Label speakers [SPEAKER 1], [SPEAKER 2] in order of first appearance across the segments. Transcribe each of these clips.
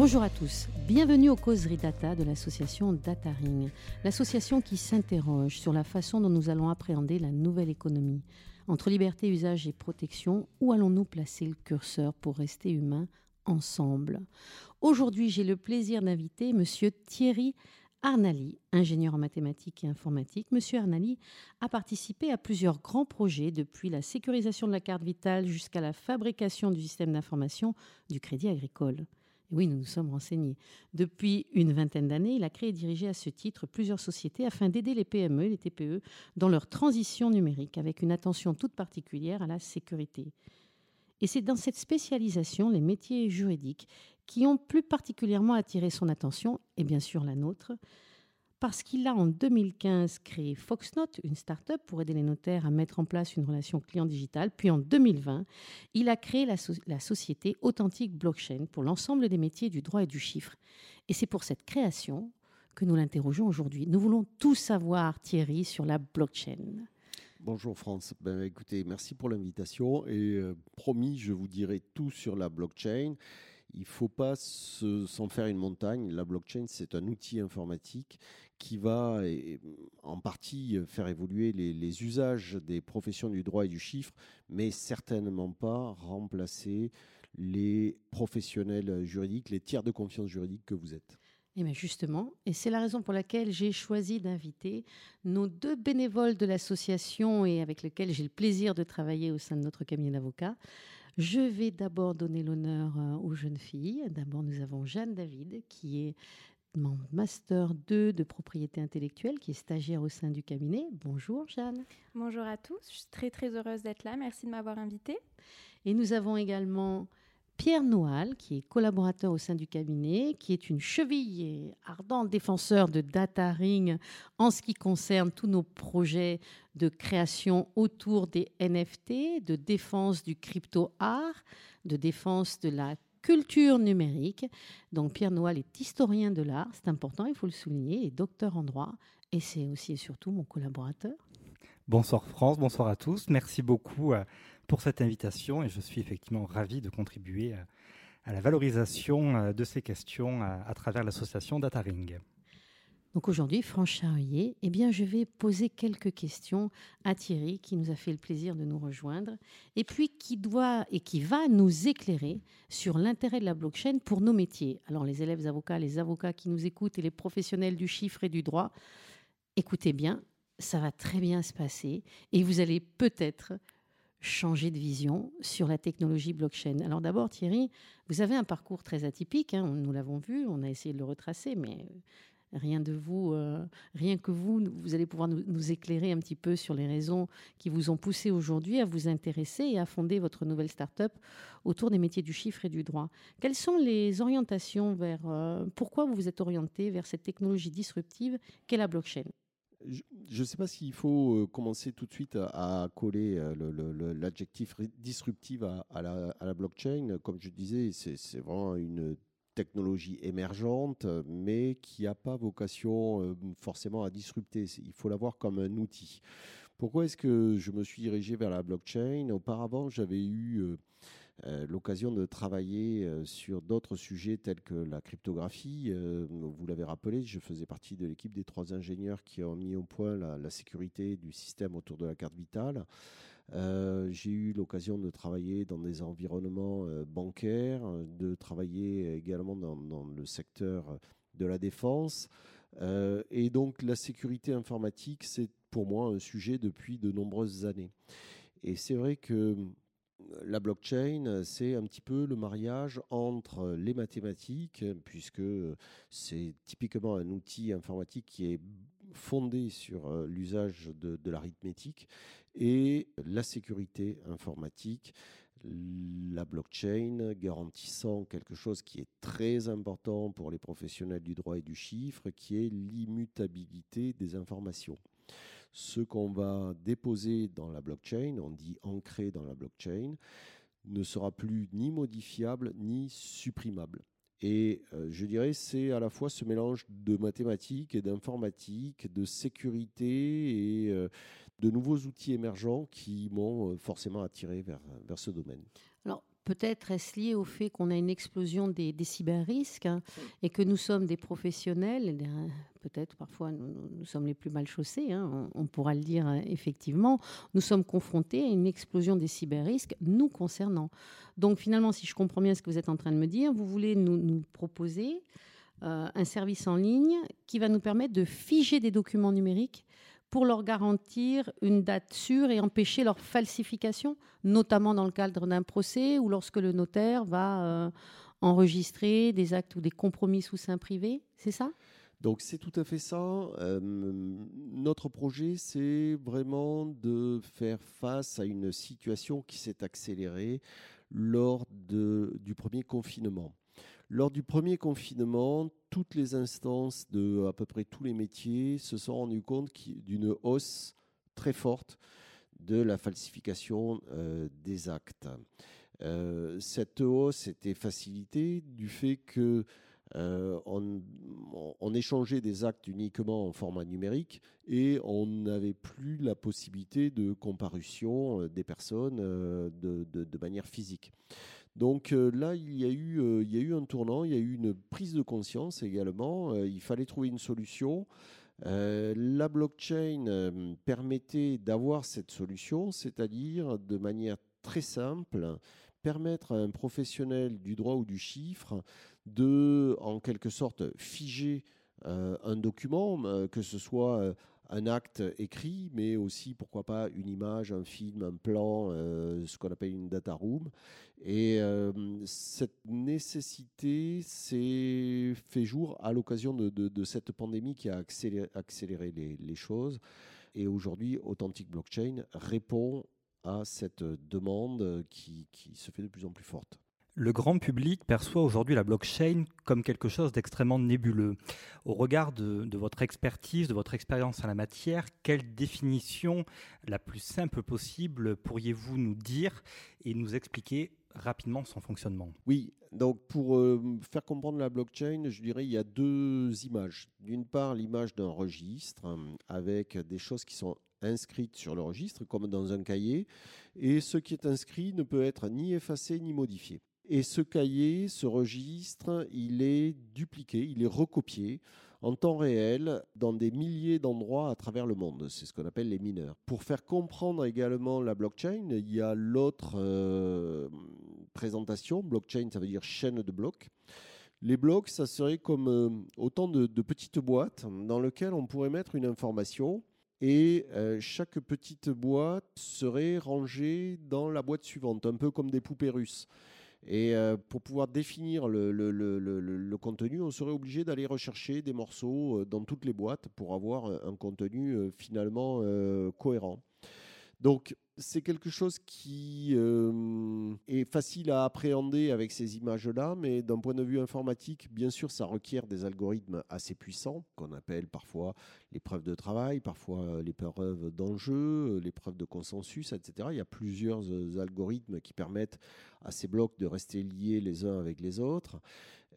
[SPEAKER 1] Bonjour à tous, bienvenue aux causeries data de l'association Dataring, l'association qui s'interroge sur la façon dont nous allons appréhender la nouvelle économie. Entre liberté, usage et protection, où allons-nous placer le curseur pour rester humain ensemble? Aujourd'hui, j'ai le plaisir d'inviter Monsieur Thierry Arnali, ingénieur en mathématiques et informatique. Monsieur Arnali a participé à plusieurs grands projets, depuis la sécurisation de la carte vitale jusqu'à la fabrication du système d'information du crédit agricole. Oui, nous nous sommes renseignés. Depuis une vingtaine d'années, il a créé et dirigé à ce titre plusieurs sociétés afin d'aider les PME les TPE dans leur transition numérique, avec une attention toute particulière à la sécurité. Et c'est dans cette spécialisation, les métiers juridiques, qui ont plus particulièrement attiré son attention, et bien sûr la nôtre, parce qu'il a en 2015 créé Foxnote, une start-up pour aider les notaires à mettre en place une relation client digitale. Puis en 2020, il a créé la, société Authentique Blockchain pour l'ensemble des métiers du droit et du chiffre. Et c'est pour cette création que nous l'interrogeons aujourd'hui. Nous voulons tout savoir, Thierry, sur la blockchain.
[SPEAKER 2] Bonjour France. Ben, écoutez, merci pour l'invitation et euh, promis, je vous dirai tout sur la blockchain. Il ne faut pas s'en faire une montagne. La blockchain, c'est un outil informatique qui va en partie faire évoluer les, les, usages des professions du droit et du chiffre, mais certainement pas remplacer les professionnels juridiques, les tiers de confiance juridique que vous êtes.
[SPEAKER 1] Et eh bien justement, et c'est la raison pour laquelle j'ai choisi d'inviter nos deux bénévoles de l'association et avec lesquels j'ai le plaisir de travailler au sein de notre cabinet d'avocats. Je vais d'abord donner l'honneur euh, aux jeunes filles. D'abord, nous avons Jeanne David, qui est mon master 2 de propriété intellectuelle, qui est stagiaire au sein du cabinet. Bonjour Jeanne.
[SPEAKER 3] Bonjour à tous, je suis très très heureuse d'être là. Merci de m'avoir invitée.
[SPEAKER 1] Et nous avons également Pierre Noal, qui est collaborateur au sein du cabinet, qui est une cheville et ardent défenseur de Data Ring en ce qui concerne tous nos projets de création autour des NFT, de défense du crypto-art, de défense de la culture numérique. Donc Pierre Noal est historien de l'art, c'est important, il faut le souligner, et docteur en droit, et c'est aussi et surtout mon collaborateur.
[SPEAKER 4] Bonsoir France, bonsoir à tous. Merci beaucoup euh, pour cette invitation et je suis effectivement ravi de contribuer à la valorisation euh, de ces questions à, travers l'association DataRing.
[SPEAKER 1] Donc aujourd'hui, Franche Charrier, eh bien, je vais poser quelques questions à Thierry, qui nous a fait le plaisir de nous rejoindre, et puis qui doit et qui va nous éclairer sur l'intérêt de la blockchain pour nos métiers. Alors, les élèves avocats, les avocats qui nous écoutent et les professionnels du chiffre et du droit, écoutez bien, ça va très bien se passer, et vous allez peut-être changer de vision sur la technologie blockchain. Alors d'abord, Thierry, vous avez un parcours très atypique, hein, nous l'avons vu, on a essayé de le retracer, mais rien de vous, euh, rien que vous, vous allez pouvoir nous, éclairer un petit peu sur les raisons qui vous ont poussé aujourd'hui à vous intéresser et à fonder votre nouvelle start-up autour des métiers du chiffre et du droit. Quelles sont les orientations vers, euh, pourquoi vous vous êtes orienté vers cette technologie disruptive qu'est la blockchain?
[SPEAKER 2] Je ne sais pas s'il faut euh, commencer tout de suite à, coller euh, l'adjectif disruptif à, la, blockchain. Comme je disais, c'est vraiment une technologie émergente, mais qui n'a pas vocation euh, forcément à disrupter. Il faut la voir comme un outil. Pourquoi est-ce que je me suis dirigé vers la blockchain? Auparavant, j'avais eu l'occasion de travailler euh, sur d'autres sujets tels que la cryptographie. Euh, vous l'avez rappelé, je faisais partie de l'équipe des trois ingénieurs qui ont mis au point la, sécurité du système autour de la carte vitale. J'ai eu l'occasion de travailler dans des environnements bancaires, de travailler également dans, le secteur de la défense. et donc la sécurité informatique, c'est pour moi un sujet depuis de nombreuses années. Et c'est vrai que la blockchain, c'est un petit peu le mariage entre les mathématiques, puisque c'est typiquement un outil informatique qui est fondé sur euh, l'usage de, l'arithmétique, et la sécurité informatique, la blockchain garantissant quelque chose qui est très important pour les professionnels du droit et du chiffre, qui est l'immutabilité des informations ce qu'on va déposer dans la blockchain, on dit ancré dans la blockchain, ne sera plus ni modifiable ni supprimable. Et euh, je dirais c'est à la fois ce mélange de mathématiques et d'informatique, de sécurité et euh, de nouveaux outils émergents qui m'ont euh, forcément attiré vers, vers ce domaine
[SPEAKER 1] peut-être est-ce lié au fait qu'on a une explosion des, des cyber-risques hein, et que nous sommes des professionnels, peut-être parfois nous, sommes les plus mal chaussés, hein, on, pourra le dire euh, effectivement, nous sommes confrontés à une explosion des cyber-risques nous concernant. Donc finalement, si je comprends bien ce que vous êtes en train de me dire, vous voulez nous, proposer euh, un service en ligne qui va nous permettre de figer des documents numériques pour leur garantir une date sûre et empêcher leur falsification, notamment dans le cadre d'un procès ou lorsque le notaire va euh, enregistrer des actes ou des compromis sous sein privé. C'est ça?
[SPEAKER 2] Donc c'est tout à fait ça. Euh, notre projet, c'est vraiment de faire face à une situation qui s'est accélérée lors du premier confinement. Lors du premier confinement, toutes les instances de à peu près tous les métiers se sont rendues compte d'une hausse très forte de la falsification euh, des actes. Euh, cette hausse était facilitée du fait que euh, on, échangeait des actes uniquement en format numérique et on n'avait plus la possibilité de comparution des personnes de, manière physique. Donc euh, là, il y, a eu, euh, il y a eu un tournant, il y a eu une prise de conscience également. Euh, il fallait trouver une solution. la blockchain permettait d'avoir cette solution, c'est-à-dire de manière très simple, permettre à un professionnel du droit ou du chiffre de, en quelque sorte, figer un document, que ce soit un acte écrit, mais aussi, pourquoi pas, une image, un film, un plan, euh, ce qu'on appelle une data room. Et euh, cette nécessité s'est fait jour à l'occasion de, cette pandémie qui a accéléré, les, choses. Et aujourd'hui, Authentic Blockchain répond à cette demande qui se fait de plus en plus forte.
[SPEAKER 4] Le grand public perçoit aujourd'hui la blockchain comme quelque chose d'extrêmement nébuleux. Au regard de, votre expertise, de votre expérience en la matière, quelle définition la plus simple possible pourriez-vous nous dire et nous expliquer rapidement son fonctionnement?
[SPEAKER 2] Oui, donc pour euh, faire comprendre la blockchain, je dirais il y a deux images. D'une part, l'image d'un registre euh, avec des choses qui sont inscrites sur le registre, comme dans un cahier, et ce qui est inscrit ne peut être ni effacé ni modifié. Et ce cahier, ce registre, il est dupliqué, il est recopié en temps réel dans des milliers d'endroits à travers le monde. C'est ce qu'on appelle les mineurs. Pour faire comprendre également la blockchain, il y a l'autre euh, présentation. Blockchain, ça veut dire chaîne de blocs. Les blocs, ça serait comme euh, autant de, petites boîtes dans lesquelles on pourrait mettre une information et euh, chaque petite boîte serait rangée dans la boîte suivante, un peu comme des poupées russes. Et euh, pour pouvoir définir le, contenu, on serait obligé d'aller rechercher des morceaux euh, dans toutes les boîtes pour avoir un contenu euh, finalement cohérent. Donc, c'est quelque chose qui euh, est facile à appréhender avec ces images-là, mais d'un point de vue informatique, bien sûr, ça requiert des algorithmes assez puissants, qu'on appelle parfois les preuves de travail, parfois les preuves d'enjeu, les preuves de consensus, etc. Il y a plusieurs euh, algorithmes qui permettent à ces blocs de rester liés les uns avec les autres.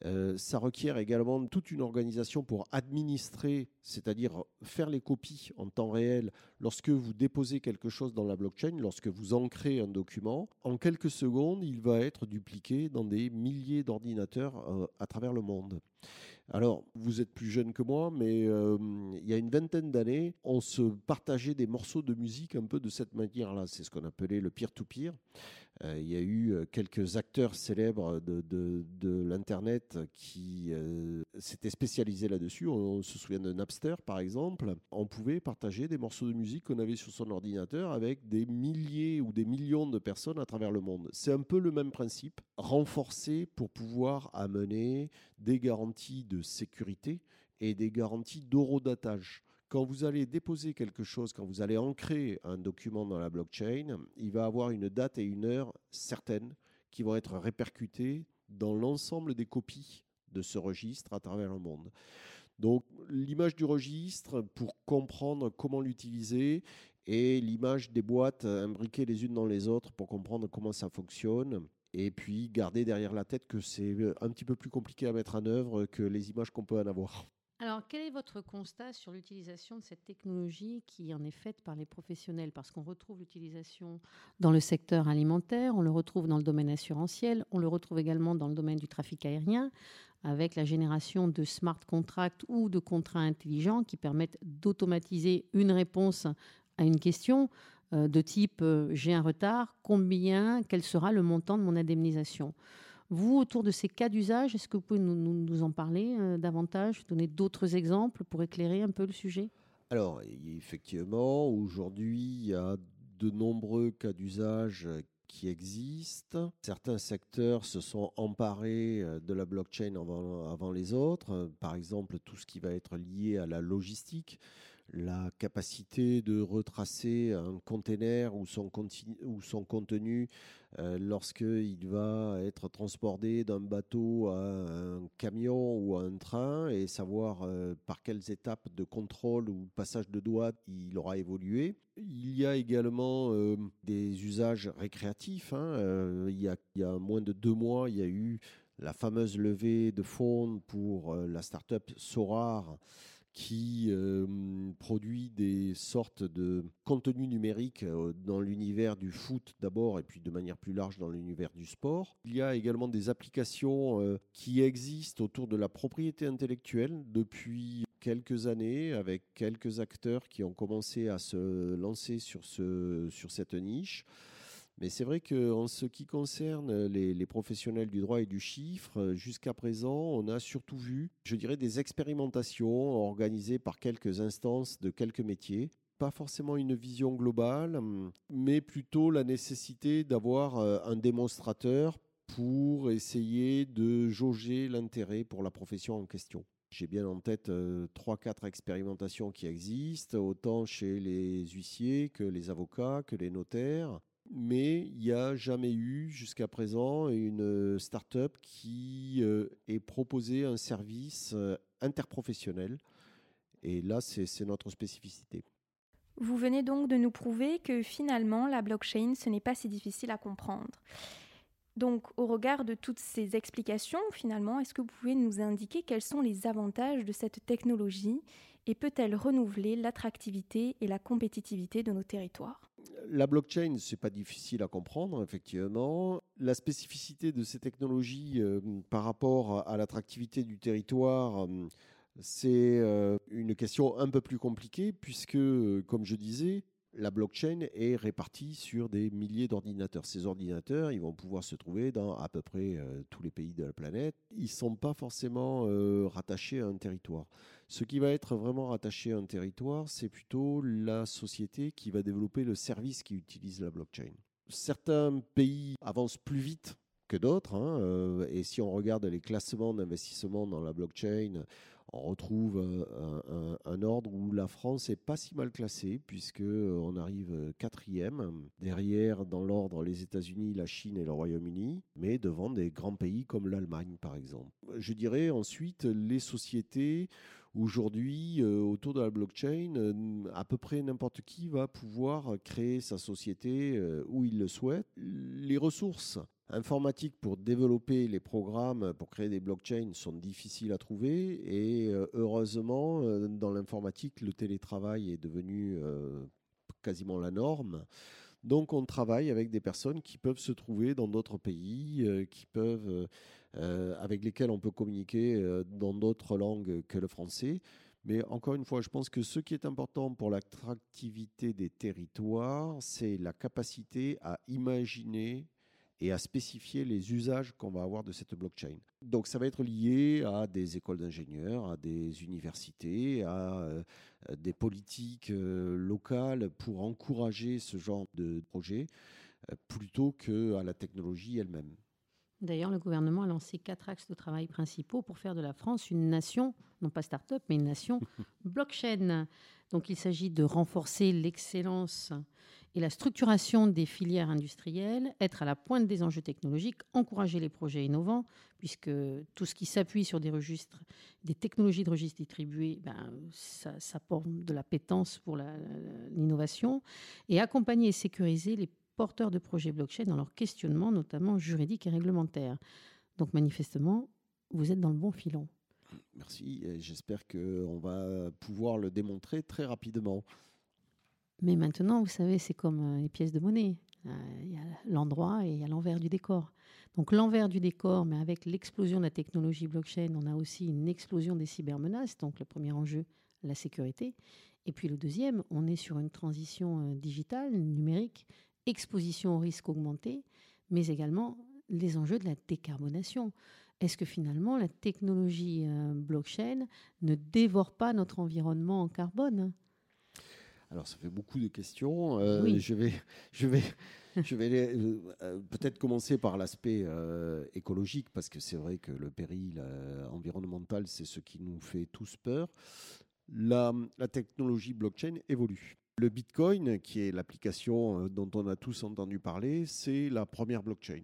[SPEAKER 2] Euh, ça requiert également toute une organisation pour administrer, c'est-à-dire faire les copies en temps réel lorsque vous déposez quelque chose dans la blockchain, lorsque vous ancrez un document. En quelques secondes, il va être dupliqué dans des milliers d'ordinateurs euh, à travers le monde. Alors, vous êtes plus jeune que moi, mais euh, il y a une vingtaine d'années, on se partageait des morceaux de musique un peu de cette manière-là. C'est ce qu'on appelait le peer-to-peer. Euh, il y a eu euh, quelques acteurs célèbres de, l'Internet qui s'étaient spécialisés là-dessus. On, se souvient de Napster, par exemple. On pouvait partager des morceaux de musique qu'on avait sur son ordinateur avec des milliers ou des millions de personnes à travers le monde. C'est un peu le même principe, renforcé pour pouvoir amener des garanties de sécurité et des garanties d'horodatage. Quand vous allez déposer quelque chose, quand vous allez ancrer un document dans la blockchain, il va avoir une date et une heure certaines qui vont être répercutées dans l'ensemble des copies de ce registre à travers le monde. Donc l'image du registre pour comprendre comment l'utiliser et l'image des boîtes imbriquées les unes dans les autres pour comprendre comment ça fonctionne et puis garder derrière la tête que c'est un petit peu plus compliqué à mettre en œuvre que les images qu'on peut en avoir.
[SPEAKER 1] Alors, quel est votre constat sur l'utilisation de cette technologie qui en est faite par les professionnels? Parce qu'on retrouve l'utilisation dans le secteur alimentaire, on le retrouve dans le domaine assurantiel, on le retrouve également dans le domaine du trafic aérien, avec la génération de smart contracts ou de contrats intelligents qui permettent d'automatiser une réponse à une question euh, de type euh, j'ai un retard, combien, quel sera le montant de mon indemnisation? Vous, autour de ces cas d'usage, est-ce que vous pouvez nous, en parler euh, davantage, donner d'autres exemples pour éclairer un peu le sujet?
[SPEAKER 2] Alors, effectivement, aujourd'hui, il y a de nombreux cas d'usage qui existent. Certains secteurs se sont emparés euh, de la blockchain avant, avant les autres. Par exemple, tout ce qui va être lié à la logistique la capacité de retracer un container ou son, contenu euh, lorsqu'il va être transporté d'un bateau à un camion ou à un train et savoir euh, par quelles étapes de contrôle ou passage de douane il aura évolué. Il y a également euh, des usages récréatifs. Hein. il y a moins de deux mois, il y a eu la fameuse levée de fonds pour la start-up Sorar qui euh, produit des sortes de contenus numériques euh, dans l'univers du foot d'abord et puis de manière plus large dans l'univers du sport. Il y a également des applications euh, qui existent autour de la propriété intellectuelle depuis quelques années avec quelques acteurs qui ont commencé à se lancer sur, ce, sur cette niche. Mais c'est vrai qu'en ce qui concerne les, professionnels du droit et du chiffre, jusqu'à présent, on a surtout vu, je dirais, des expérimentations organisées par quelques instances de quelques métiers. Pas forcément une vision globale, mais plutôt la nécessité d'avoir euh, un démonstrateur pour essayer de jauger l'intérêt pour la profession en question. J'ai bien en tête euh, trois, quatre expérimentations qui existent, autant chez les huissiers que les avocats, que les notaires mais il n'y a jamais eu jusqu'à présent une start-up qui euh, ait proposé un service euh, interprofessionnel. Et là, c'est notre spécificité.
[SPEAKER 3] Vous venez donc de nous prouver que finalement, la blockchain, ce n'est pas si difficile à comprendre. Donc, au regard de toutes ces explications, finalement, est-ce que vous pouvez nous indiquer quels sont les avantages de cette technologie et peut-elle renouveler l'attractivité et la compétitivité de nos territoires?
[SPEAKER 2] La blockchain, c'est pas difficile à comprendre, effectivement. La spécificité de ces technologies euh, par rapport à l'attractivité du territoire, euh, c'est euh, une question un peu plus compliquée puisque, comme je disais, la blockchain est répartie sur des milliers d'ordinateurs. Ces ordinateurs, ils vont pouvoir se trouver dans à peu près euh, tous les pays de la planète. Ils ne sont pas forcément euh, rattachés à un territoire. Ce qui va être vraiment rattaché à un territoire, c'est plutôt la société qui va développer le service qui utilise la blockchain. Certains pays avancent plus vite que d'autres, hein, euh, et si on regarde les classements d'investissement dans la blockchain, on retrouve euh, un, ordre où la France est pas si mal classée puisque euh, on arrive euh, quatrième derrière dans l'ordre les États-Unis, la Chine et le Royaume-Uni, mais devant des grands pays comme l'Allemagne par exemple. Je dirais ensuite les sociétés Aujourd'hui, autour de la blockchain, à peu près n'importe qui va pouvoir créer sa société où il le souhaite. Les ressources informatiques pour développer les programmes, pour créer des blockchains sont difficiles à trouver et euh, heureusement, euh, dans l'informatique, le télétravail est devenu euh, quasiment la norme. Donc on travaille avec des personnes qui peuvent se trouver dans d'autres pays, qui peuvent, avec lesquels on peut communiquer dans d'autres langues que le français. Mais encore une fois, je pense que ce qui est important pour l'attractivité des territoires, c'est la capacité à imaginer et à spécifier les usages qu'on va avoir de cette blockchain. Donc ça va être lié à des écoles d'ingénieurs, à des universités, à euh, des politiques euh, locales pour encourager ce genre de projet euh, plutôt qu'à la technologie elle-même.
[SPEAKER 1] D'ailleurs, le gouvernement a lancé quatre axes de travail principaux pour faire de la France une nation, non pas start-up, mais une nation blockchain. Donc il s'agit de renforcer l'excellence et la structuration des filières industrielles, être à la pointe des enjeux technologiques, encourager les projets innovants, puisque tout ce qui s'appuie sur des registres, des technologies de registres distribués, ben, ça, ça porte de la pétence pour l'innovation, et accompagner et sécuriser les porteurs de projets blockchain dans leur questionnement, notamment juridique et réglementaire. Donc manifestement, vous êtes dans le bon filon.
[SPEAKER 2] Merci. J'espère qu'on va pouvoir le démontrer très rapidement.
[SPEAKER 1] Mais maintenant, vous savez, c'est comme euh, les pièces de monnaie. Euh, il y a l'endroit et il y a l'envers du décor. Donc l'envers du décor, mais avec l'explosion de la technologie blockchain, on a aussi une explosion des cybermenaces. Donc le premier enjeu, la sécurité. Et puis le deuxième, on est sur une transition euh, digitale, numérique, exposition au risque augmenté, mais également les enjeux de la décarbonation. Est-ce que finalement la technologie blockchain ne dévore pas notre environnement en carbone?
[SPEAKER 2] Alors, ça fait beaucoup de questions. Euh, je vais, je vais, je vais euh, euh, peut-être commencer par l'aspect écologique, parce que c'est vrai que le péril environnemental, c'est ce qui nous fait tous peur. La, la, technologie blockchain évolue. Le Bitcoin, qui est l'application dont on a tous entendu parler, c'est la première blockchain.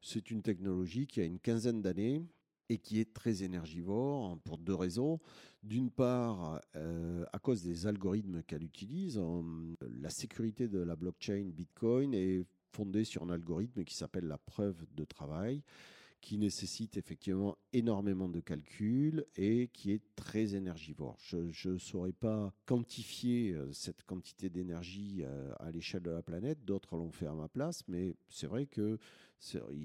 [SPEAKER 2] C'est une technologie qui a une quinzaine d'années et qui est très énergivore pour deux raisons. D'une part, euh, à cause des algorithmes qu'elle utilise, la sécurité de la blockchain Bitcoin est fondée sur un algorithme qui s'appelle la preuve de travail qui nécessite effectivement énormément de calculs et qui est très énergivore. Je ne saurais pas quantifier euh, cette quantité d'énergie euh, à l'échelle de la planète, d'autres l'ont fait à ma place, mais c'est vrai qu'il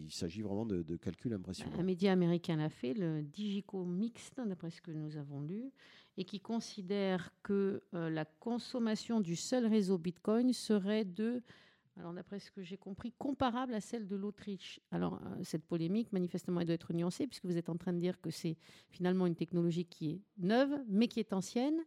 [SPEAKER 2] s'agit vraiment de, calculs impressionnants.
[SPEAKER 1] Un média américain l'a fait, le Digico Mixed, d'après ce que nous avons lu, et qui considère que euh, la consommation du seul réseau Bitcoin serait de alors d'après ce que j'ai compris, comparable à celle de l'Autriche. Alors euh, cette polémique, manifestement, elle doit être nuancée, puisque vous êtes en train de dire que c'est finalement une technologie qui est neuve, mais qui est ancienne,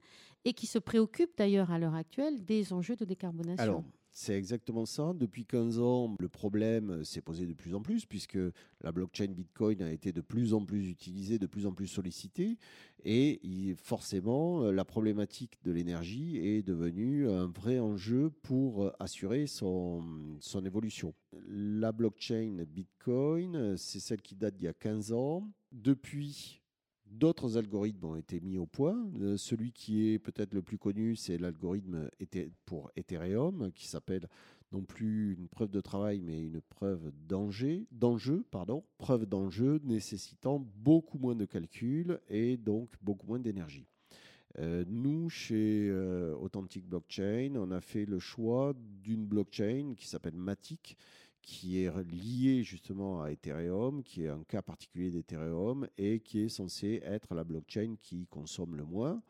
[SPEAKER 1] et qui se préoccupe d'ailleurs à l'heure actuelle des enjeux de décarbonation.
[SPEAKER 2] C'est exactement ça. Depuis 15 ans, le problème s'est posé de plus en plus puisque la blockchain Bitcoin a été de plus en plus utilisée, de plus en plus sollicitée. Et forcément, la problématique de l'énergie est devenue un vrai enjeu pour assurer son, son évolution. La blockchain Bitcoin, c'est celle qui date d'il y a 15 ans. Depuis, D'autres algorithmes ont été mis au point. Euh, celui qui est peut-être le plus connu, c'est l'algorithme pour Ethereum, qui s'appelle non plus une preuve de travail, mais une preuve d'enjeu, preuve d'enjeu nécessitant beaucoup moins de calculs et donc beaucoup moins d'énergie. Euh, nous, chez euh, Authentic Blockchain, on a fait le choix d'une blockchain qui s'appelle Matic, qui est lié justement à Ethereum, qui est un cas particulier d'Ethereum et qui est censé être la blockchain qui consomme le moins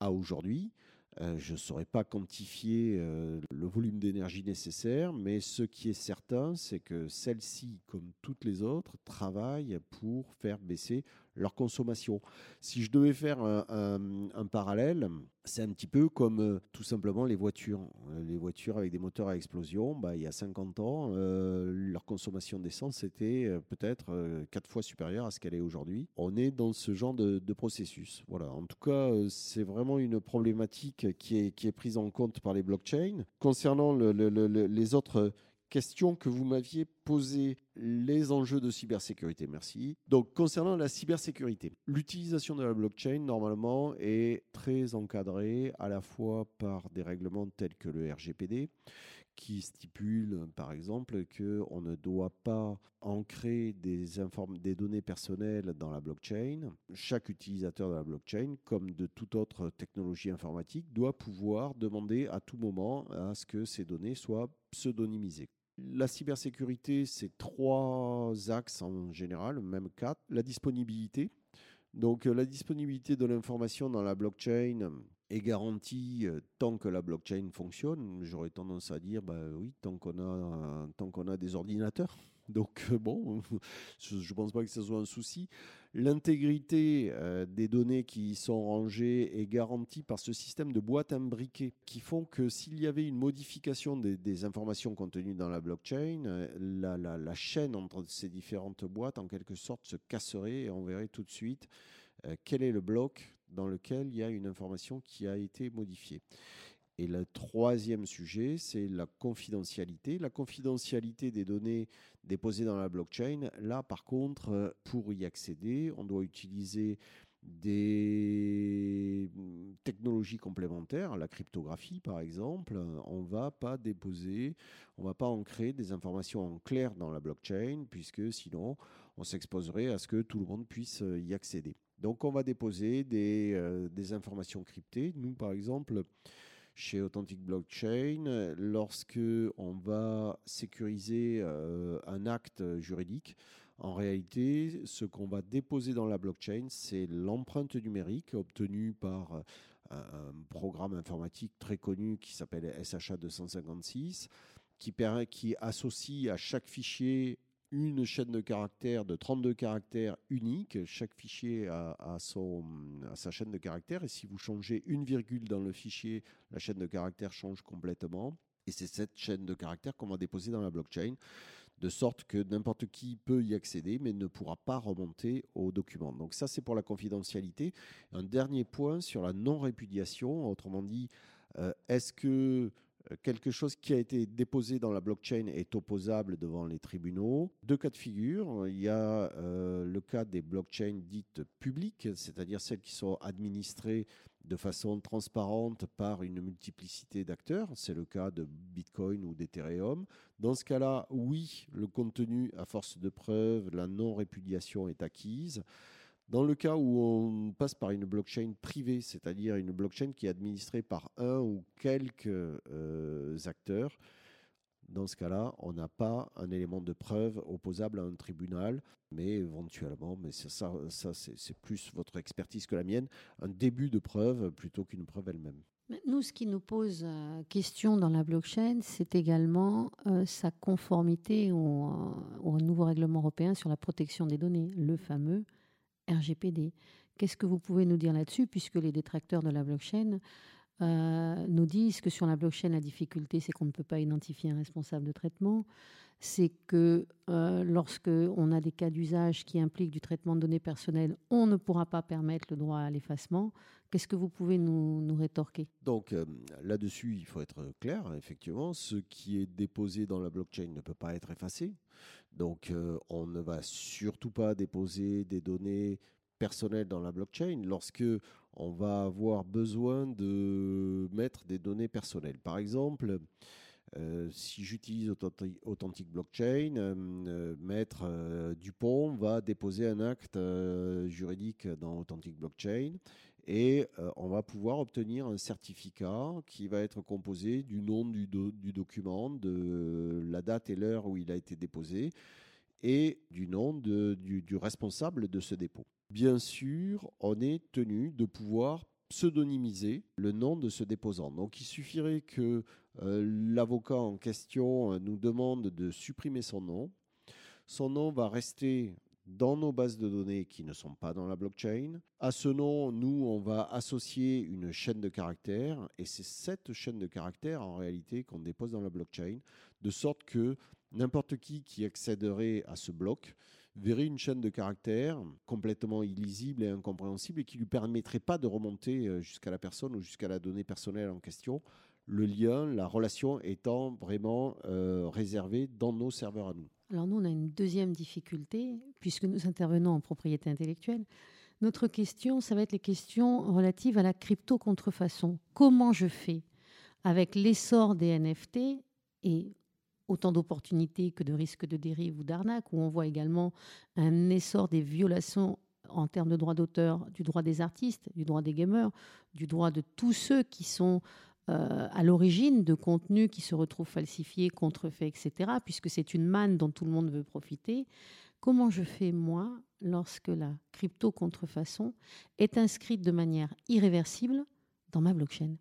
[SPEAKER 2] à aujourd'hui. Euh, je ne saurais pas quantifier euh, le volume d'énergie nécessaire, mais ce qui est certain, c'est que celle-ci, comme toutes les autres, travaille pour faire baisser leur consommation. Si je devais faire un, parallèle, c'est un petit peu comme euh, tout simplement les voitures. Les voitures avec des moteurs à explosion, bah, il y a 50 ans, leur consommation d'essence était peut-être quatre fois supérieure à ce qu'elle est aujourd'hui. On est dans ce genre de, processus. Voilà. En tout cas, c'est vraiment une problématique qui est prise en compte par les blockchains. Concernant les autres questions que vous m'aviez posées, les enjeux de cybersécurité, merci. Donc, concernant la cybersécurité, l'utilisation de la blockchain, normalement, est très encadrée à la fois par des règlements tels que le RGPD, qui stipule, par exemple, qu'on ne doit pas ancrer des, des données personnelles dans la blockchain. Chaque utilisateur de la blockchain, comme de toute autre technologie informatique, doit pouvoir demander à tout moment à ce que ces données soient pseudonymisées. La cybersécurité, c'est trois axes en général, même quatre. La disponibilité. Donc la disponibilité de l'information dans la blockchain, est garantie euh, tant que la blockchain fonctionne. J'aurais tendance à dire, bah oui, tant qu'on a, tant qu'on a des ordinateurs. Donc euh, bon, je ne pense pas que ce soit un souci. L'intégrité euh, des données qui sont rangées est garantie par ce système de boîtes imbriquées qui font que s'il y avait une modification des, informations contenues dans la blockchain, la, la, chaîne entre ces différentes boîtes en quelque sorte se casserait et on verrait tout de suite quel est le bloc dans lequel il y a une information qui a été modifiée. Et le troisième sujet, c'est la confidentialité. La confidentialité des données déposées dans la blockchain. Là, par contre, pour y accéder, on doit utiliser des technologies complémentaires, la cryptographie par exemple, on ne va pas déposer, on ne va pas ancrer des informations en clair dans la blockchain, puisque sinon on s'exposerait à ce que tout le monde puisse y accéder. Donc on va déposer des, euh, des informations cryptées. Nous, par exemple, chez Authentic Blockchain, lorsque on va sécuriser euh, un acte juridique, en réalité, ce qu'on va déposer dans la blockchain, c'est l'empreinte numérique obtenue par euh, un programme informatique très connu qui s'appelle SHA 256, qui, qui associe à chaque fichier une chaîne de caractères de 32 caractères unique. Chaque fichier a, son, sa chaîne de caractères. Et si vous changez une virgule dans le fichier, la chaîne de caractères change complètement. Et c'est cette chaîne de caractères qu'on va déposer dans la blockchain, de sorte que n'importe qui peut y accéder, mais ne pourra pas remonter au document. Donc ça, c'est pour la confidentialité. Un dernier point sur la non-répudiation. Autrement dit, euh, est-ce que quelque chose qui a été déposé dans la blockchain est opposable devant les tribunaux. Deux cas de figure. Il y a euh, le cas des blockchains dites publiques, c'est-à-dire celles qui sont administrées de façon transparente par une multiplicité d'acteurs. C'est le cas de Bitcoin ou d'Ethereum. Dans ce cas-là, oui, le contenu, à force de preuve, la non-répudiation est acquise. Dans le cas où on passe par une blockchain privée, c'est-à-dire une blockchain qui est administrée par un ou quelques euh, acteurs, dans ce cas-là, on n'a pas un élément de preuve opposable à un tribunal, mais éventuellement, mais ça, ça c'est plus votre expertise que la mienne, un début de preuve plutôt qu'une preuve elle-même.
[SPEAKER 1] Nous, ce qui nous pose euh, question dans la blockchain, c'est également euh, sa conformité au, au, nouveau règlement européen sur la protection des données, le fameux RGPD. Qu'est-ce que vous pouvez nous dire là-dessus, puisque les détracteurs de la blockchain euh, nous disent que sur la blockchain, la difficulté, c'est qu'on ne peut pas identifier un responsable de traitement, c'est que euh, lorsque on a des cas d'usage qui impliquent du traitement de données personnelles, on ne pourra pas permettre le droit à l'effacement. Qu'est-ce que vous pouvez nous, rétorquer?
[SPEAKER 2] Donc euh, là-dessus, il faut être clair, effectivement, ce qui est déposé dans la blockchain ne peut pas être effacé. Donc euh, on ne va surtout pas déposer des données personnelles dans la blockchain lorsque on va avoir besoin de mettre des données personnelles. Par exemple, euh, si j'utilise Authentic, Blockchain, euh, Maître Dupont va déposer un acte juridique dans Authentic Blockchain et on va pouvoir obtenir un certificat qui va être composé du nom du, document, de la date et l'heure où il a été déposé et du nom du responsable de ce dépôt. Bien sûr, on est tenu de pouvoir pseudonymiser le nom de ce déposant. Donc il suffirait que euh, l'avocat en question euh, nous demande de supprimer son nom. Son nom va rester dans nos bases de données qui ne sont pas dans la blockchain. À ce nom, nous, on va associer une chaîne de caractères et c'est cette chaîne de caractères en réalité qu'on dépose dans la blockchain, de sorte que n'importe qui qui accéderait à ce bloc verrait une chaîne de caractères complètement illisible et incompréhensible et qui ne lui permettrait pas de remonter euh, jusqu'à la personne ou jusqu'à la donnée personnelle en question. Le lien, la relation étant vraiment euh, réservée dans nos serveurs à nous.
[SPEAKER 1] Alors nous, on a une deuxième difficulté, puisque nous intervenons en propriété intellectuelle. Notre question, ça va être les questions relatives à la crypto-contrefaçon. Comment je fais avec l'essor des NFT et autant d'opportunités que de risques de dérive ou d'arnaque, où on voit également un essor des violations en termes de droit d'auteur, du droit des artistes, du droit des gamers, du droit de tous ceux qui sont euh, à l'origine de contenus qui se retrouvent falsifiés, contrefaits, etc., puisque c'est une manne dont tout le monde veut profiter. Comment je fais, moi, lorsque la crypto-contrefaçon est inscrite de manière irréversible dans ma blockchain?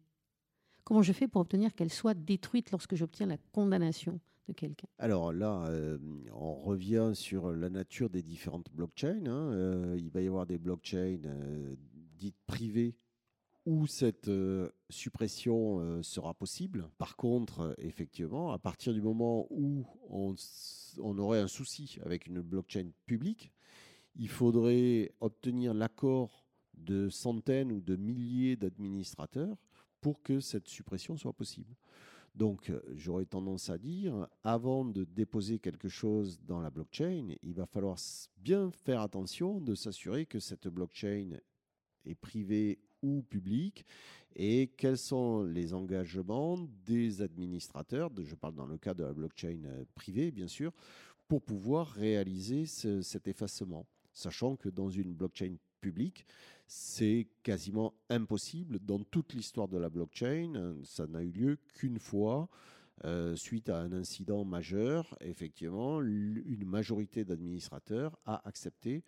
[SPEAKER 1] Comment je fais pour obtenir qu'elle soit détruite lorsque j'obtiens la condamnation de quelqu'un?
[SPEAKER 2] Alors là, euh, on revient sur la nature des différentes blockchains. Hein. Euh, il va y avoir des blockchains dites privées où cette euh, suppression euh, sera possible. Par contre, euh, effectivement, à partir du moment où on, aurait un souci avec une blockchain publique, il faudrait obtenir l'accord de centaines ou de milliers d'administrateurs pour que cette suppression soit possible. Donc, j'aurais tendance à dire, avant de déposer quelque chose dans la blockchain, il va falloir bien faire attention de s'assurer que cette blockchain est privée ou public et quels sont les engagements des administrateurs, je parle dans le cas de la blockchain euh, privée bien sûr, pour pouvoir réaliser cet effacement. Sachant que dans une blockchain public. C'est quasiment impossible dans toute l'histoire de la blockchain. Ça n'a eu lieu qu'une fois. Euh, suite à un incident majeur, effectivement, une majorité d'administrateurs a accepté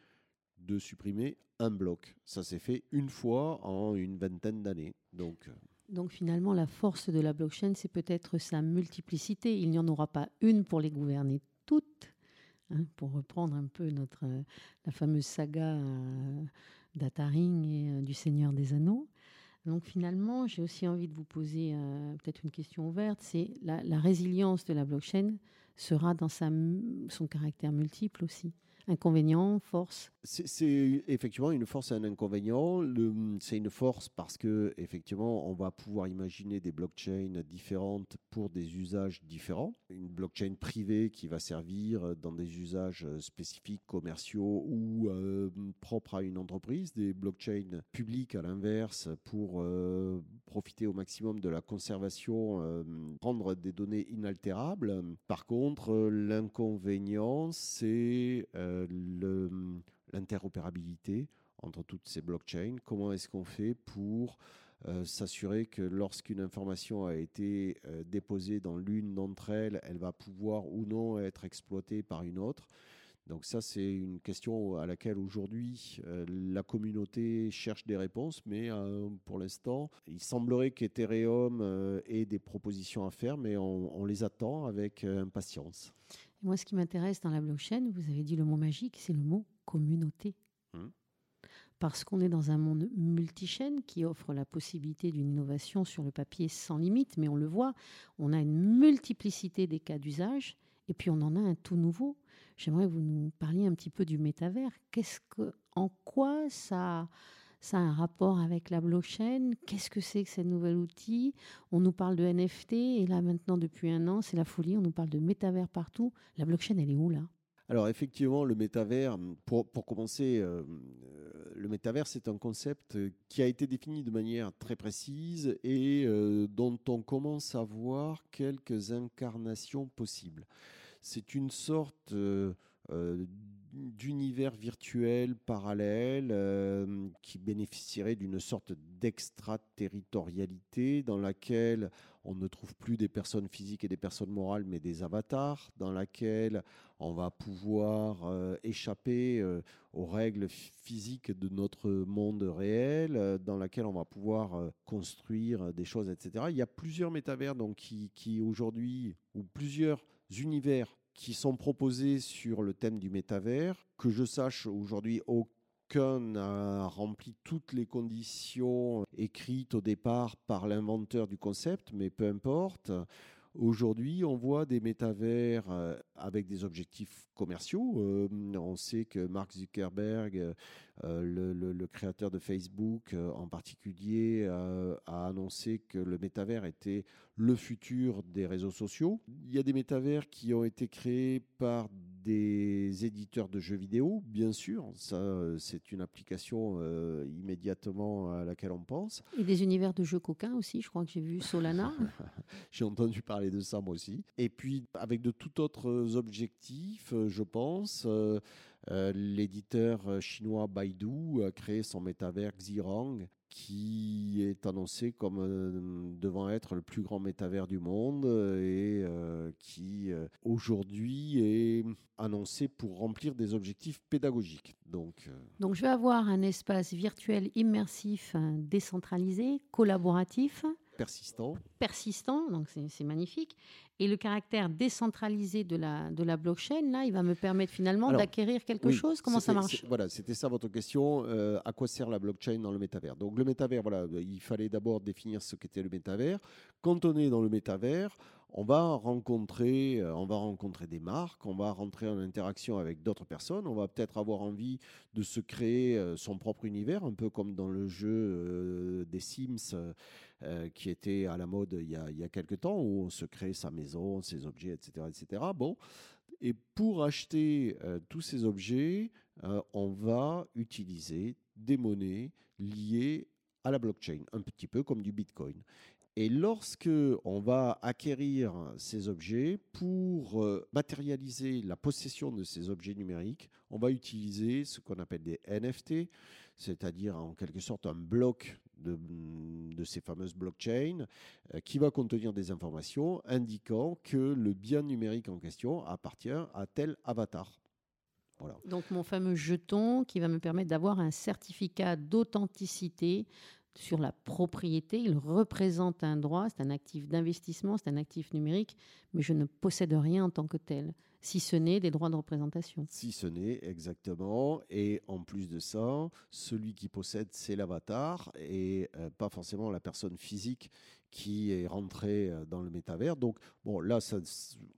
[SPEAKER 2] de supprimer un bloc. Ça s'est fait une fois en une vingtaine d'années. Donc, euh,
[SPEAKER 1] donc finalement, la force de la blockchain, c'est peut-être sa multiplicité. Il n'y en aura pas une pour les gouverner toutes, hein, pour reprendre un peu notre, euh, la fameuse saga euh, d'Ataring et du Seigneur des Anneaux. Donc finalement, j'ai aussi envie de vous poser peut-être une question ouverte. C'est la, résilience de la blockchain sera dans son caractère multiple aussi inconvénients, force?
[SPEAKER 2] C'est effectivement une force et un inconvénient. C'est une force parce que effectivement, on va pouvoir imaginer des blockchains différentes pour des usages différents. Une blockchain privée qui va servir dans des usages spécifiques commerciaux ou euh, propres à une entreprise. Des blockchains publiques à l'inverse pour euh, profiter au maximum de la conservation, euh, prendre des données inaltérables. Par contre, l'inconvénient, c'est l'interopérabilité entre toutes ces blockchains. Comment est-ce qu'on fait pour euh, s'assurer que lorsqu'une information a été euh, déposée dans l'une d'entre elles, elle va pouvoir ou non être exploitée par une autre? Donc ça, c'est une question à laquelle aujourd'hui euh, la communauté cherche des réponses, mais pour l'instant, il semblerait qu'Ethereum ait des propositions à faire, mais on les attend avec impatience.
[SPEAKER 1] Moi, ce qui m'intéresse dans la blockchain, vous avez dit le mot magique, c'est le mot communauté. Mmh. Parce qu'on est dans un monde multichaîne qui offre la possibilité d'une innovation sur le papier sans limite, mais on le voit, on a une multiplicité des cas d'usage, et puis on en a un tout nouveau. J'aimerais que vous nous parliez un petit peu du métavers. Qu'est-ce que, en quoi ça ça a un rapport avec la blockchain? Qu'est-ce que c'est que ce nouvel outil? On nous parle de NFT et là maintenant depuis un an, c'est la folie. On nous parle de métavers partout. La blockchain, elle est où là?
[SPEAKER 2] Alors effectivement, le métavers, pour, commencer, euh, le métavers, c'est un concept qui a été défini de manière très précise et euh, dont on commence à voir quelques incarnations possibles. C'est une sorte euh, d'univers virtuel parallèle euh, qui bénéficierait d'une sorte d'extraterritorialité dans laquelle on ne trouve plus des personnes physiques et des personnes morales mais des avatars, dans laquelle on va pouvoir euh, échapper euh, aux règles physiques de notre monde réel, dans laquelle on va pouvoir construire des choses, etc. Il y a plusieurs métavers donc, qui, qui aujourd'hui, ou plusieurs univers qui sont proposés sur le thème du métavers. Que je sache, aujourd'hui, aucun n'a rempli toutes les conditions écrites au départ par l'inventeur du concept, mais peu importe. Aujourd'hui, on voit des métavers euh, avec des objectifs commerciaux. Euh, on sait que Mark Zuckerberg, euh, le, créateur de Facebook en particulier, a annoncé que le métavers était le futur des réseaux sociaux. Il y a des métavers qui ont été créés par des éditeurs de jeux vidéo, bien sûr. Ça, euh, c'est une application euh, immédiatement à laquelle on pense.
[SPEAKER 1] Et des univers de jeux coquins aussi. Je crois que j'ai vu Solana.
[SPEAKER 2] j'ai entendu parler de ça moi aussi. Et puis, avec de tout autres objectifs, euh, je pense. L'éditeur chinois Baidu a créé son métavers Xirang qui est annoncé comme euh, devant être le plus grand métavers du monde et euh, qui euh, aujourd'hui est annoncé pour remplir des objectifs pédagogiques. Donc,
[SPEAKER 1] Donc je vais avoir un espace virtuel immersif, décentralisé, collaboratif
[SPEAKER 2] persistant.
[SPEAKER 1] Persistant, donc c'est magnifique. Et le caractère décentralisé de la, de la blockchain, là, il va me permettre finalement d'acquérir quelque chose? Comment ça marche?
[SPEAKER 2] Voilà, c'était ça votre question. Euh, à quoi sert la blockchain dans le métavers? Donc le métavers, voilà, il fallait d'abord définir ce qu'était le métavers. Quand on est dans le métavers, on va rencontrer, euh, on va rencontrer des marques, on va rentrer en interaction avec d'autres personnes, on va peut-être avoir envie de se créer euh, son propre univers, un peu comme dans le jeu des Sims euh, qui était à la mode il y, a, il quelques temps, où on se crée sa maison, ses objets, etc. etc. Bon. Et pour acheter euh, tous ces objets, euh, on va utiliser des monnaies liées à la blockchain, un petit peu comme du Bitcoin. Et lorsque on va acquérir ces objets, pour matérialiser la possession de ces objets numériques, on va utiliser ce qu'on appelle des NFT, c'est-à-dire en quelque sorte un bloc de, de ces fameuses blockchains euh, qui va contenir des informations indiquant que le bien numérique en question appartient à tel avatar.
[SPEAKER 1] Donc mon fameux jeton qui va me permettre d'avoir un certificat d'authenticité sur la propriété. Il représente un droit, c'est un actif d'investissement, c'est un actif numérique, mais je ne possède rien en tant que tel, si ce n'est des droits de représentation.
[SPEAKER 2] Si ce n'est exactement. Et en plus de ça, celui qui possède, c'est l'avatar et euh, pas forcément la personne physique qui est rentrée euh, dans le métavers. Donc, bon, là, ça,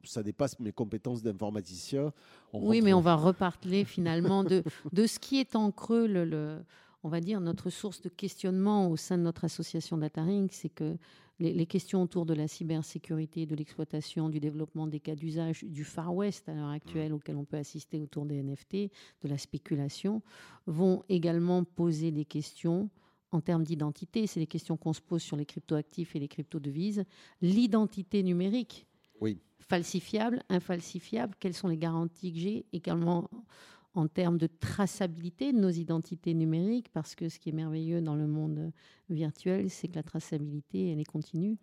[SPEAKER 2] ça dépasse mes compétences d'informaticien.
[SPEAKER 1] oui, mais on va reparler finalement de, de ce qui est en creux le on va dire, notre source de questionnement au sein de notre association DataRing, c'est que les, questions autour de la cybersécurité, de l'exploitation, du développement des cas d'usage du Far West à l'heure actuelle, auquel on peut assister autour des NFT, de la spéculation, vont également poser des questions en termes d'identité. C'est les questions qu'on se pose sur les cryptoactifs et les crypto-devises. L'identité numérique,
[SPEAKER 2] oui.
[SPEAKER 1] falsifiable, infalsifiable, quelles sont les garanties que j'ai également en termes de traçabilité de nos identités numériques, parce que ce qui est merveilleux dans le monde virtuel, c'est que la traçabilité, elle est continue.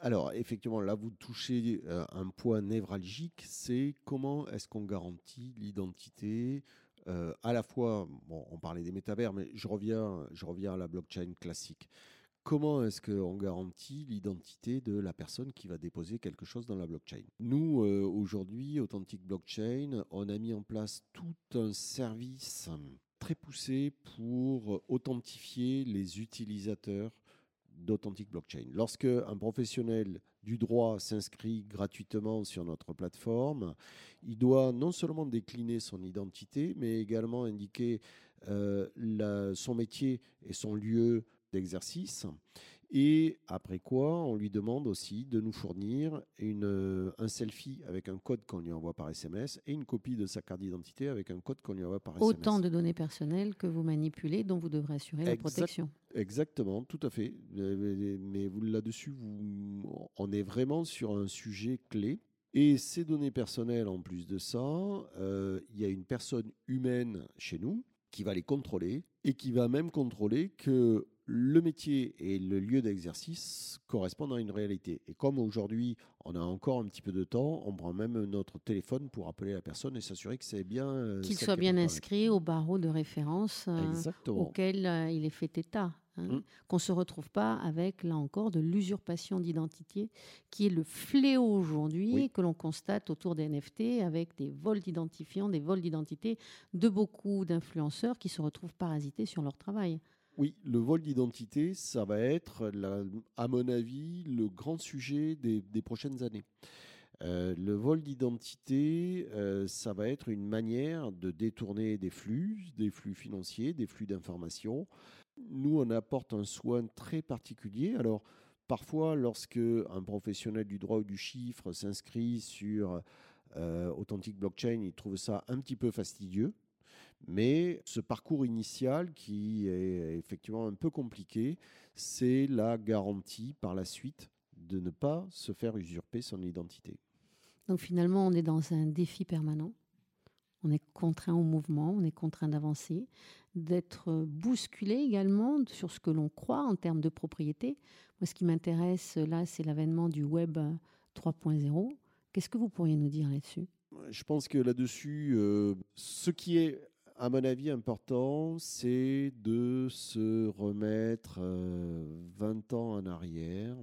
[SPEAKER 2] Alors, effectivement, là, vous touchez euh, un point névralgique, c'est comment est-ce qu'on garantit l'identité euh, à la fois, bon, on parlait des métavers, mais je reviens, je reviens à la blockchain classique comment est-ce qu'on garantit l'identité de la personne qui va déposer quelque chose dans la blockchain? Nous, euh, aujourd'hui, Authentic Blockchain, on a mis en place tout un service très poussé pour authentifier les utilisateurs d'Authentic Blockchain. Lorsque un professionnel du droit s'inscrit gratuitement sur notre plateforme, il doit non seulement décliner son identité, mais également indiquer euh, son métier et son lieu d'exercice. Et après quoi, on lui demande aussi de nous fournir une, euh, un selfie avec un code qu'on lui envoie par SMS et une copie de sa carte d'identité avec un code qu'on lui envoie par
[SPEAKER 1] SMS. Autant de données personnelles que vous manipulez, dont vous devrez assurer la protection.
[SPEAKER 2] Exactement, tout à fait. Mais là-dessus, on est vraiment sur un sujet clé. Et ces données personnelles, en plus de ça, euh, il y a une personne humaine chez nous qui va les contrôler et qui va même contrôler que le métier et le lieu d'exercice correspondent à une réalité. Et comme aujourd'hui, on a encore un petit peu de temps, on prend même notre téléphone pour appeler la personne et s'assurer que c'est bien.
[SPEAKER 1] Euh, Qu'il soit bien inscrit au barreau de référence euh, auquel euh, il est fait état. Hein. Mmh. Qu'on ne se retrouve pas avec, là encore, de l'usurpation d'identité, qui est le fléau aujourd'hui que l'on constate autour des NFT, avec des vols d'identifiants, des vols d'identité de beaucoup d'influenceurs qui se retrouvent parasités sur leur travail.
[SPEAKER 2] Oui, le vol d'identité, ça va être, à mon avis, le grand sujet des, prochaines années. Euh, le vol d'identité, euh, ça va être une manière de détourner des flux, des flux financiers, des flux d'informations. Nous, on apporte un soin très particulier. Alors, parfois, lorsque un professionnel du droit ou du chiffre s'inscrit sur euh, Authentic Blockchain, il trouve ça un petit peu fastidieux mais ce parcours initial, qui est effectivement un peu compliqué, c'est la garantie par la suite de ne pas se faire usurper son identité.
[SPEAKER 1] Donc finalement, on est dans un défi permanent. On est contraint au mouvement, on est contraint d'avancer, d'être bousculé également sur ce que l'on croit en termes de propriété. Moi, ce qui m'intéresse là, c'est l'avènement du Web 3.0. Qu'est-ce que vous pourriez nous dire là-dessus?
[SPEAKER 2] Je pense que là-dessus, euh, ce qui est à mon avis, important, c'est de se remettre 20 euh, ans en arrière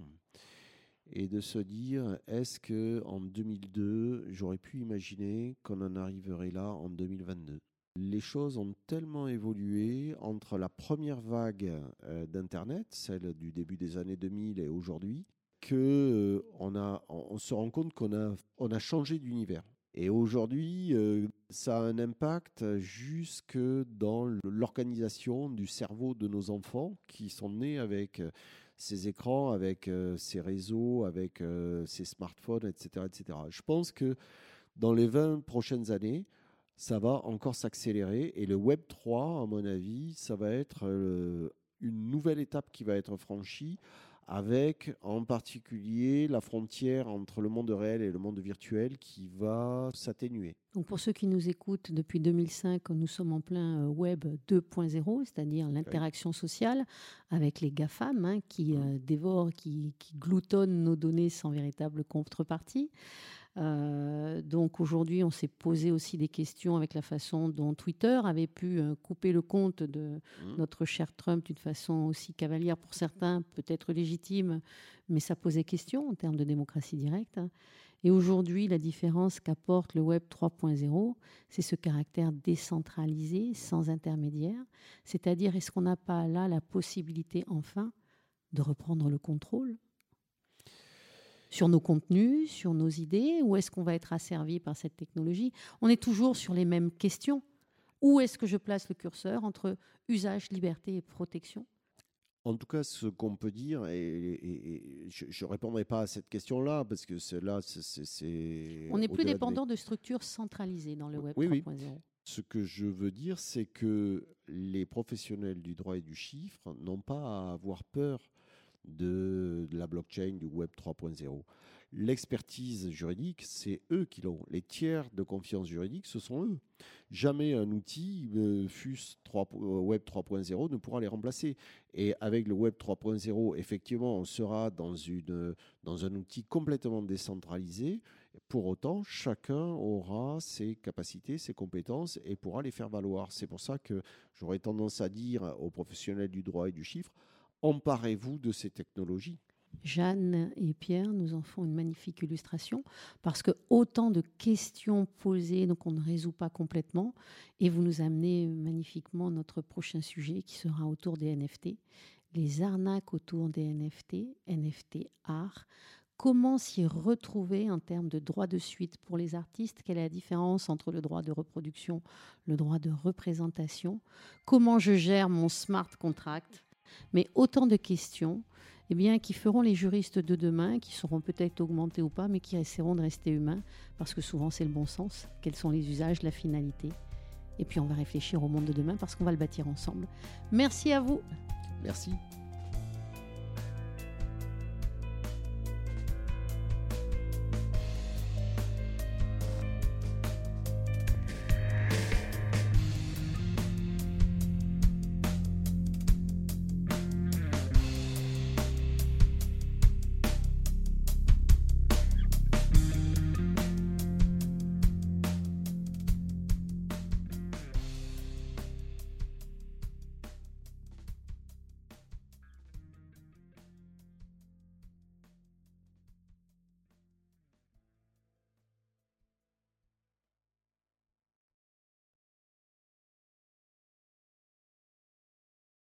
[SPEAKER 2] et de se dire est-ce que en 2002, j'aurais pu imaginer qu'on en arriverait là en 2022 les choses ont tellement évolué entre la première vague euh, d'Internet, celle du début des années 2000 et aujourd'hui, que euh, on se rend compte qu'on a, on a changé d'univers. Et aujourd'hui, euh, ça a un impact jusque dans l'organisation du cerveau de nos enfants qui sont nés avec euh, ces écrans, avec euh, ces réseaux, avec ces smartphones, etc., etc. Je pense que dans les 20 prochaines années, ça va encore s'accélérer. Et le Web 3, à mon avis, ça va être une nouvelle étape qui va être franchie avec en particulier la frontière entre le monde réel et le monde virtuel qui va s'atténuer.
[SPEAKER 1] Donc pour ceux qui nous écoutent depuis 2005, nous sommes en plein euh, web 2.0, c'est-à-dire l'interaction sociale avec les GAFAM hein, qui euh, dévorent, qui, qui gloutonnent nos données sans véritable contrepartie. Euh, donc aujourd'hui, on s'est posé aussi des questions avec la façon dont Twitter avait pu euh, couper le compte de mmh. notre cher Trump d'une façon aussi cavalière pour certains, peut-être légitime, mais ça posait question en termes de démocratie directe. Et aujourd'hui, la différence qu'apporte le Web 3.0, c'est ce caractère décentralisé, sans intermédiaire. C'est-à-dire, est-ce qu'on n'a pas là la possibilité enfin de reprendre le contrôle? Sur nos contenus, sur nos idées Où est-ce qu'on va être asservi par cette technologie On est toujours sur les mêmes questions. Où est-ce que je place le curseur entre usage, liberté et protection?
[SPEAKER 2] En tout cas, ce qu'on peut dire, et, je ne répondrai pas à cette question-là, parce que là, c'est...
[SPEAKER 1] On n'est plus dépendant de, structures centralisées dans le Web 3.0.
[SPEAKER 2] Ce que je veux dire, c'est que les professionnels du droit et du chiffre n'ont pas à avoir peur de, la blockchain, du Web 3.0. L'expertise juridique, c'est eux qui l'ont. Les tiers de confiance juridique, ce sont eux. Jamais un outil, euh, FUS 3, euh, Web 3.0, ne pourra les remplacer. Et avec le Web 3.0, effectivement, on sera dans, une, dans un outil complètement décentralisé. Pour autant, chacun aura ses capacités, ses compétences et pourra les faire valoir. C'est pour ça que j'aurais tendance à dire aux professionnels du droit et du chiffre, emparez-vous de ces technologies.
[SPEAKER 1] Jeanne et Pierre nous en font une magnifique illustration parce que autant de questions posées donc on ne résout pas complètement et vous nous amenez magnifiquement notre prochain sujet qui sera autour des NFT, les arnaques autour des NFT, NFT art, comment s'y retrouver en termes de droit de suite pour les artistes? Quelle est la différence entre le droit de reproduction, le droit de représentation? Comment je gère mon smart contract? Mais autant de questions eh bien, qui feront les juristes de demain, qui seront peut-être augmentés ou pas, mais qui essaieront de rester humains, parce que souvent c'est le bon sens, quels sont les usages, la finalité. Et puis on va réfléchir au monde de demain parce qu'on va le bâtir ensemble. Merci à vous.
[SPEAKER 2] Merci.